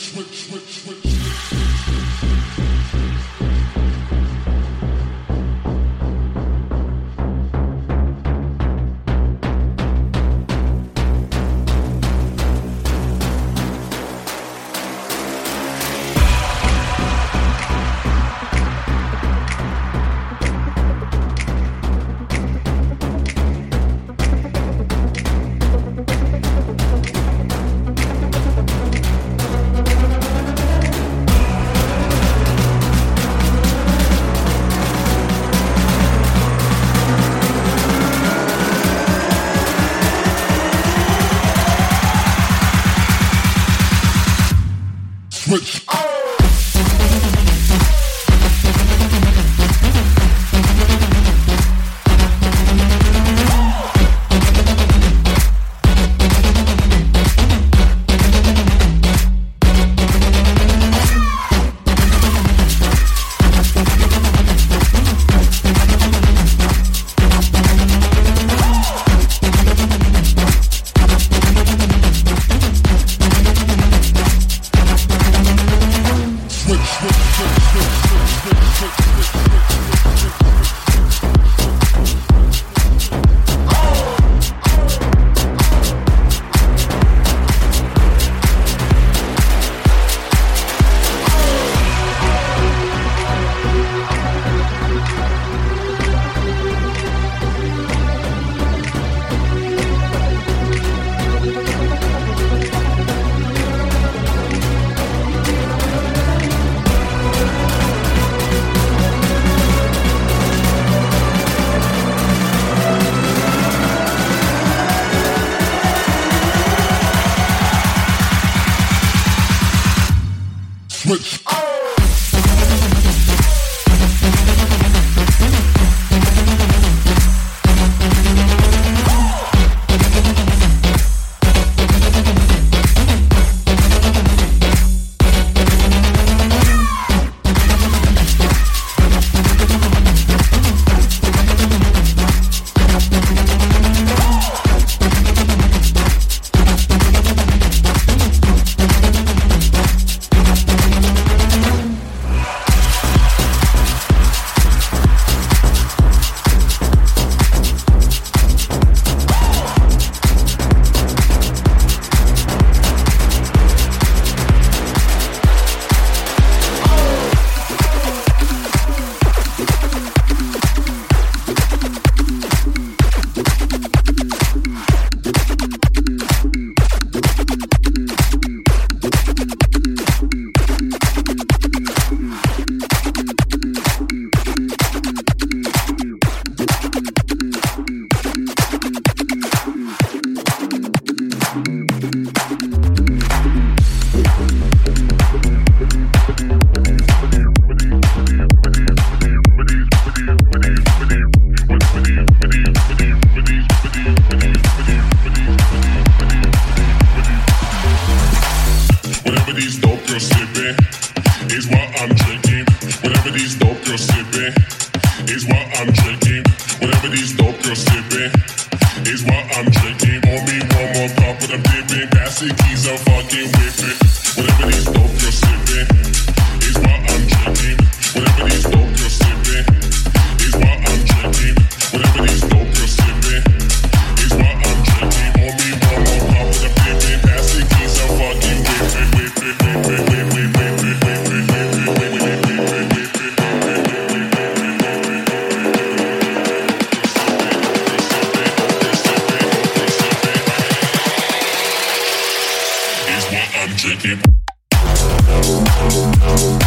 switch, switch, switch, switch, switch. And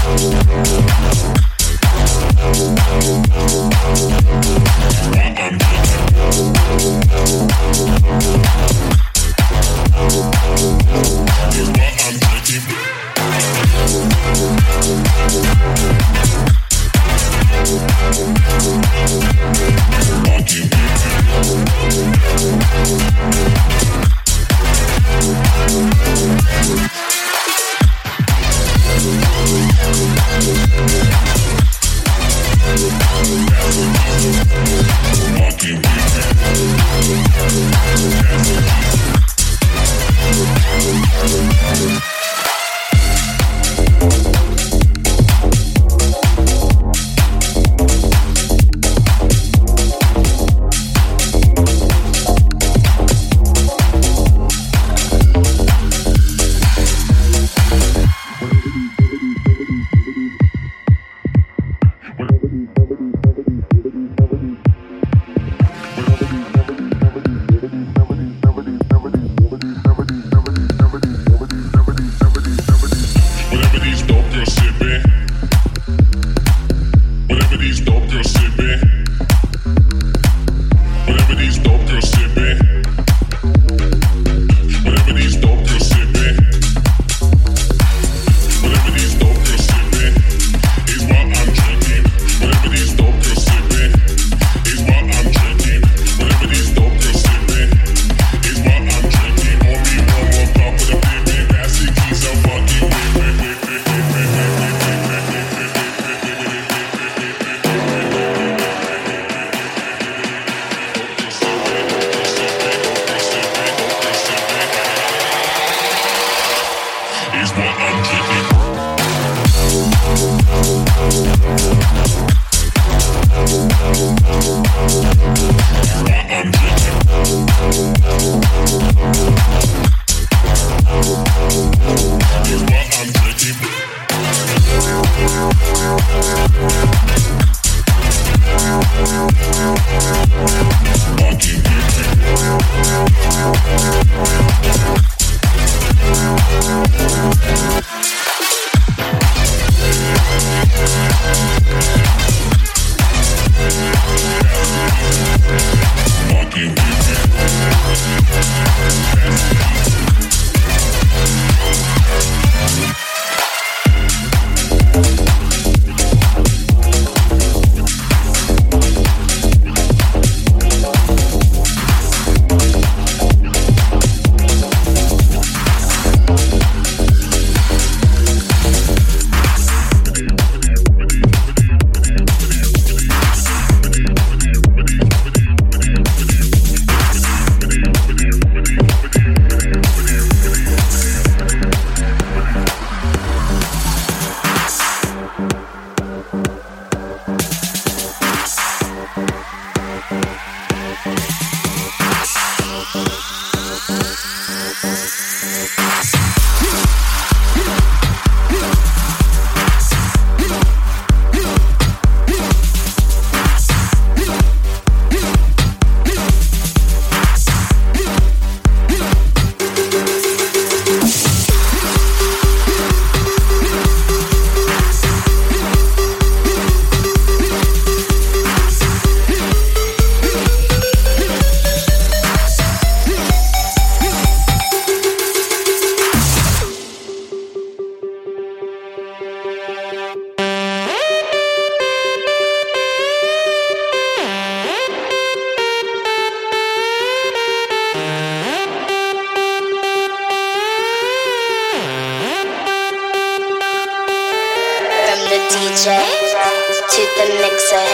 to the mixer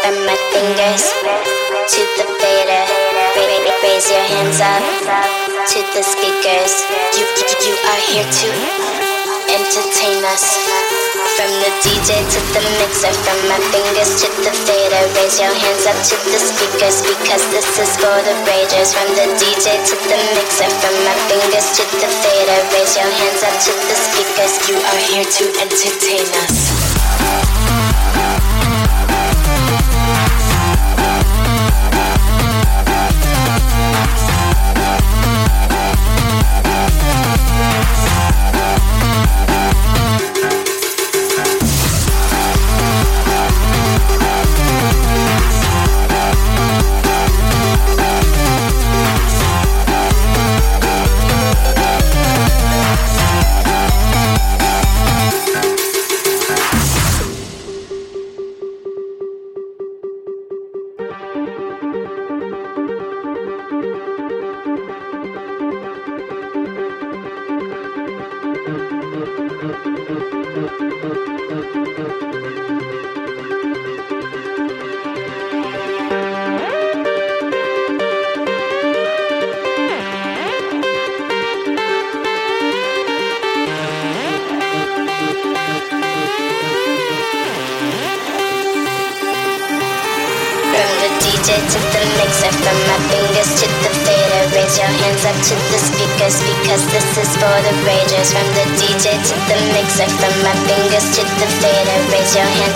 from my fingers to the fader. Raise your hands up to the speakers. You, you are here to entertain us. From the DJ to the mixer, from my fingers to the fader. Raise your hands up to the speakers because this is for the ragers. From the DJ to the mixer, from my fingers to the fader. Raise your hands up to the speakers. You are here to entertain us.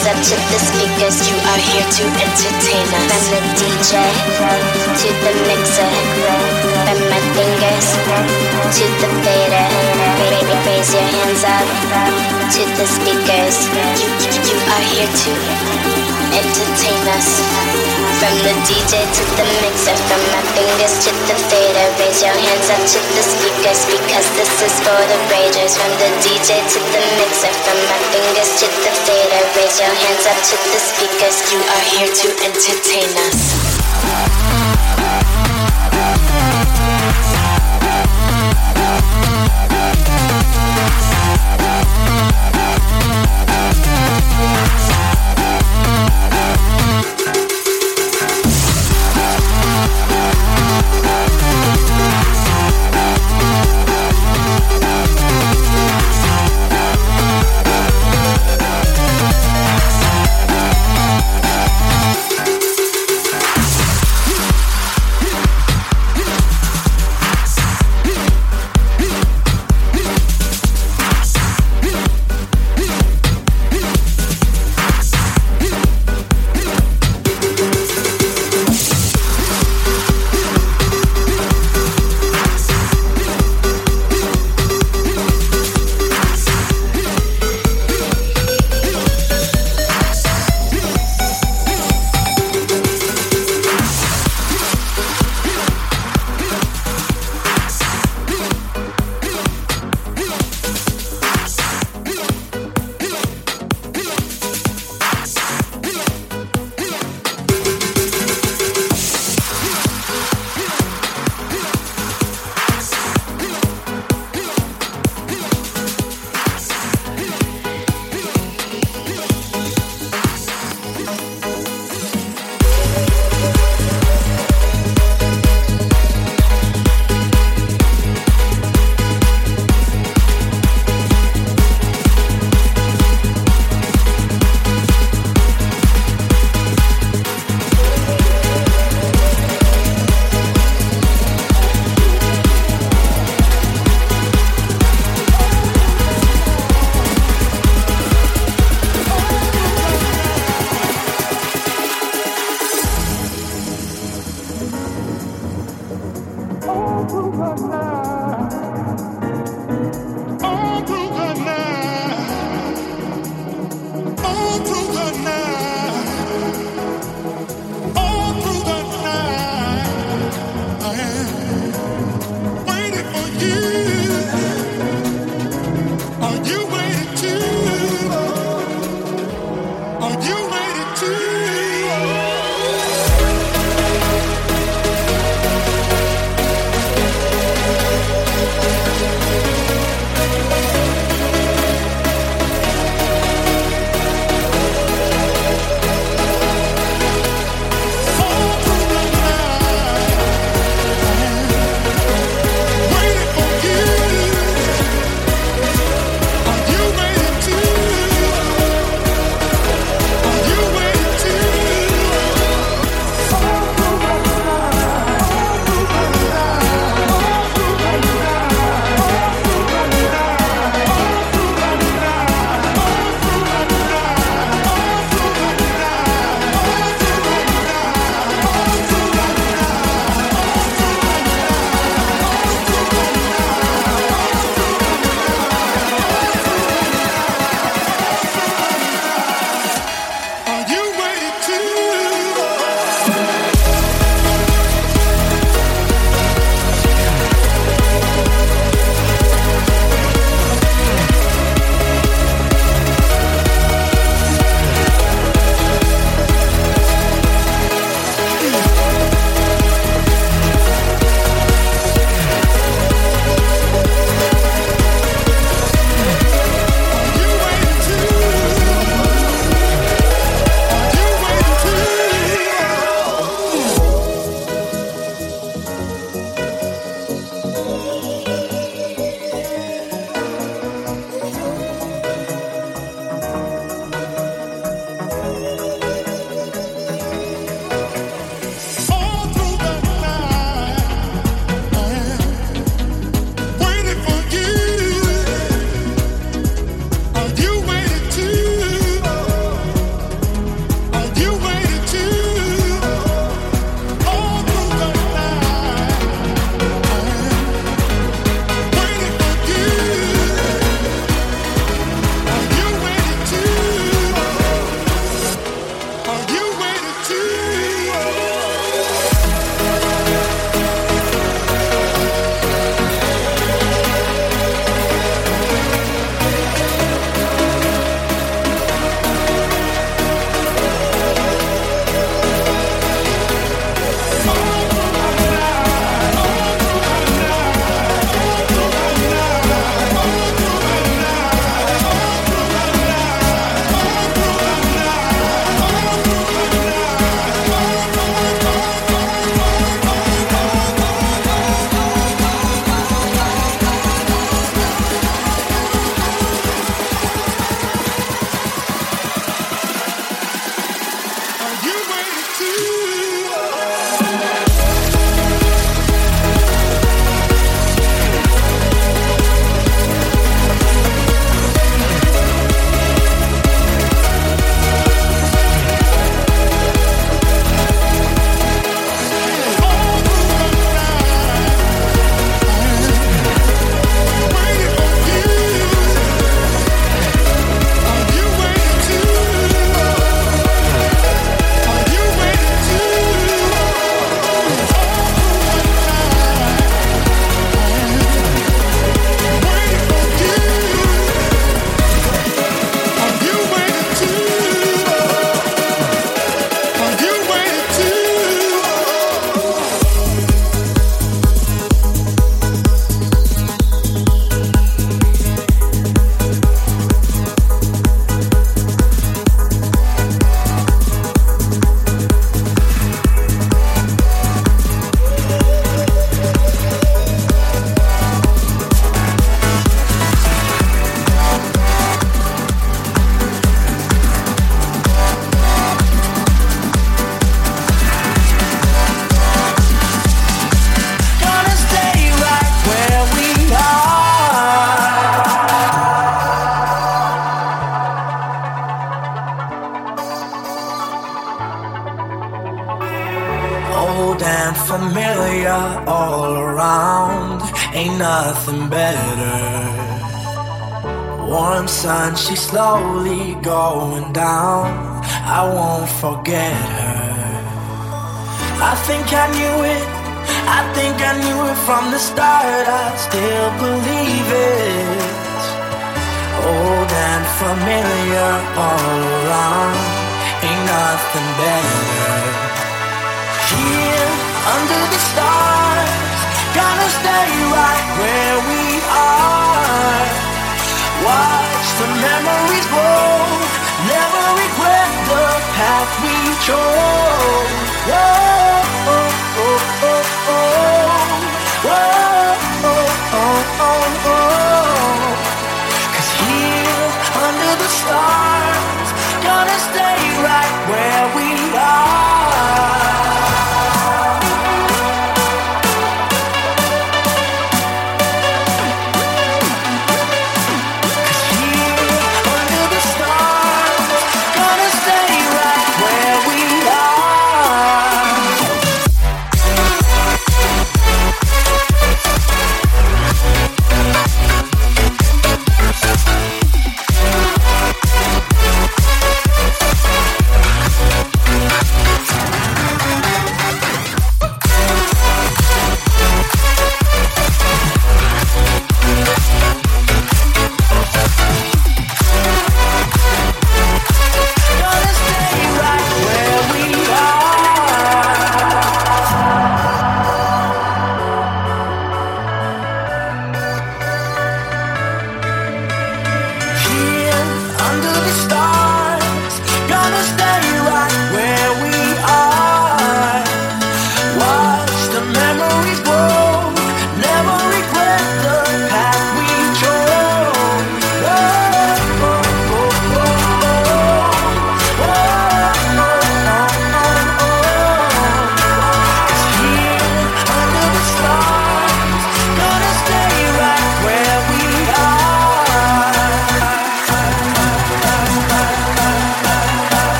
hands up to the speakers, you are here to entertain us. From the DJ to the mixer, from my fingers to the fader. Baby, raise your hands up to the speakers. You, you are here to entertain us. From the DJ to the mixer, from my fingers to the fader. Raise your hands up to the speakers because for the ragers From the DJ to the mixer From my fingers to the fader Raise your hands up to the speakers. You are here to entertain us.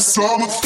summer.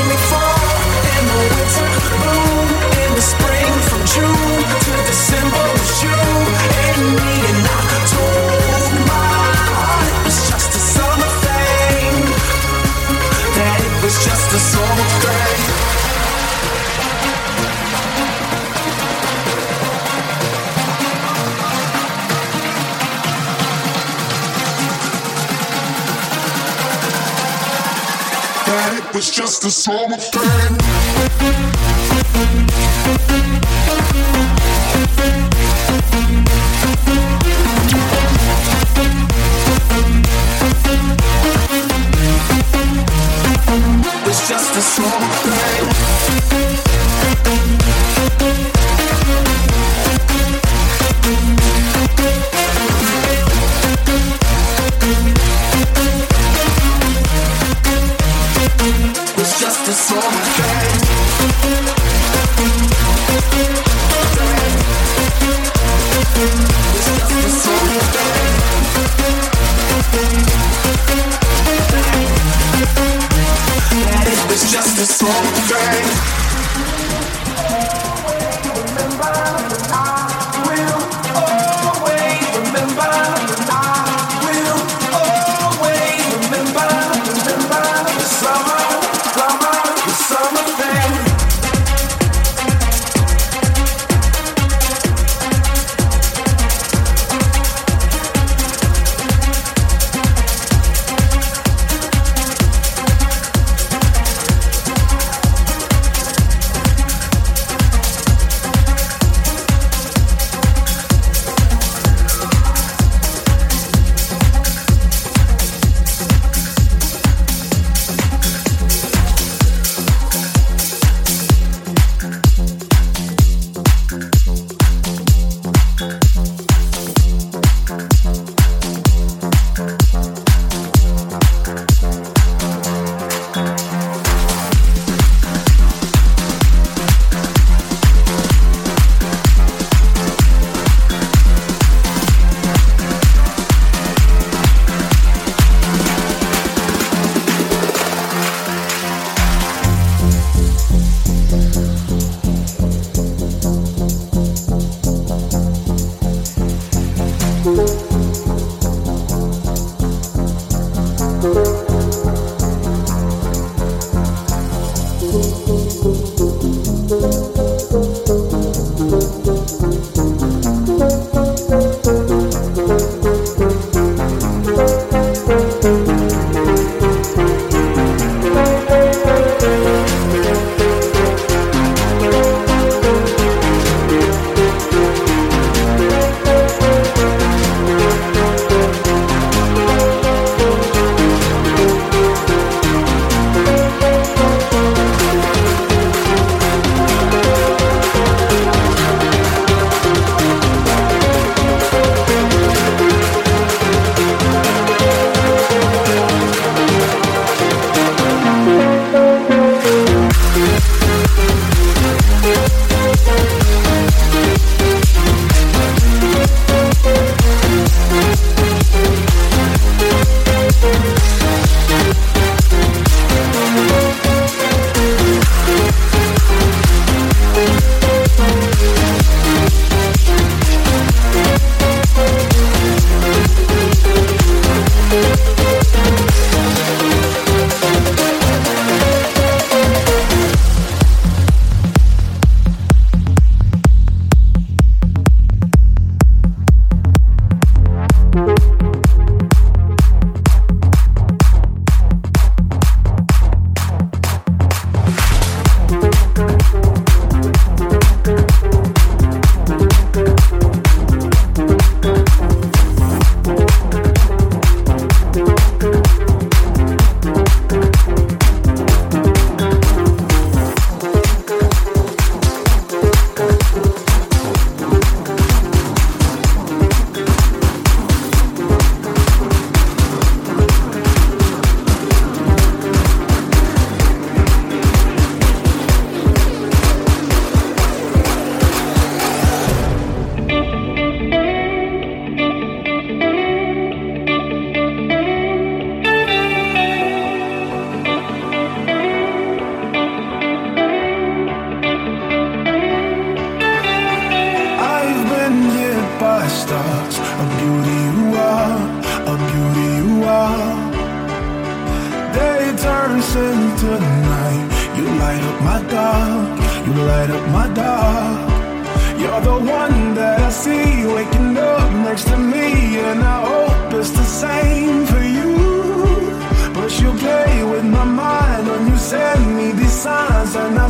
just a summer thing. It's just a summer thing.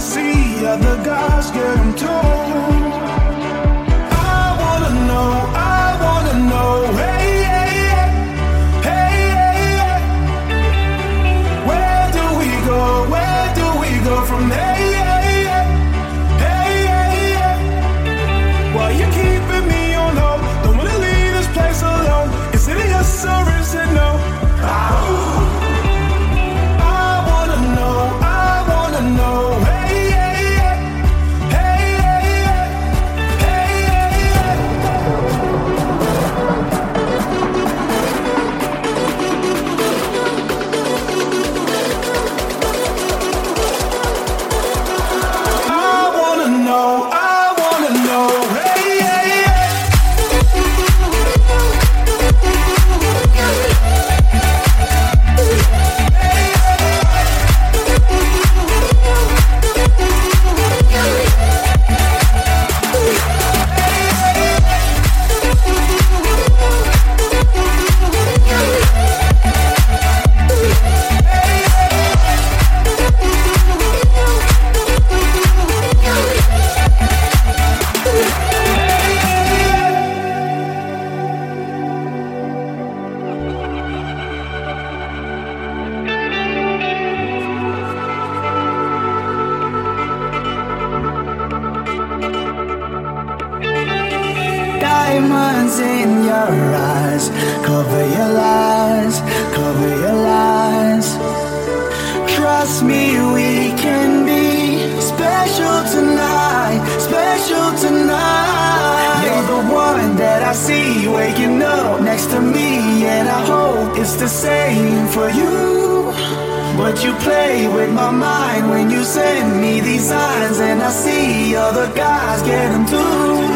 see other guys get them too. the other guys getting through.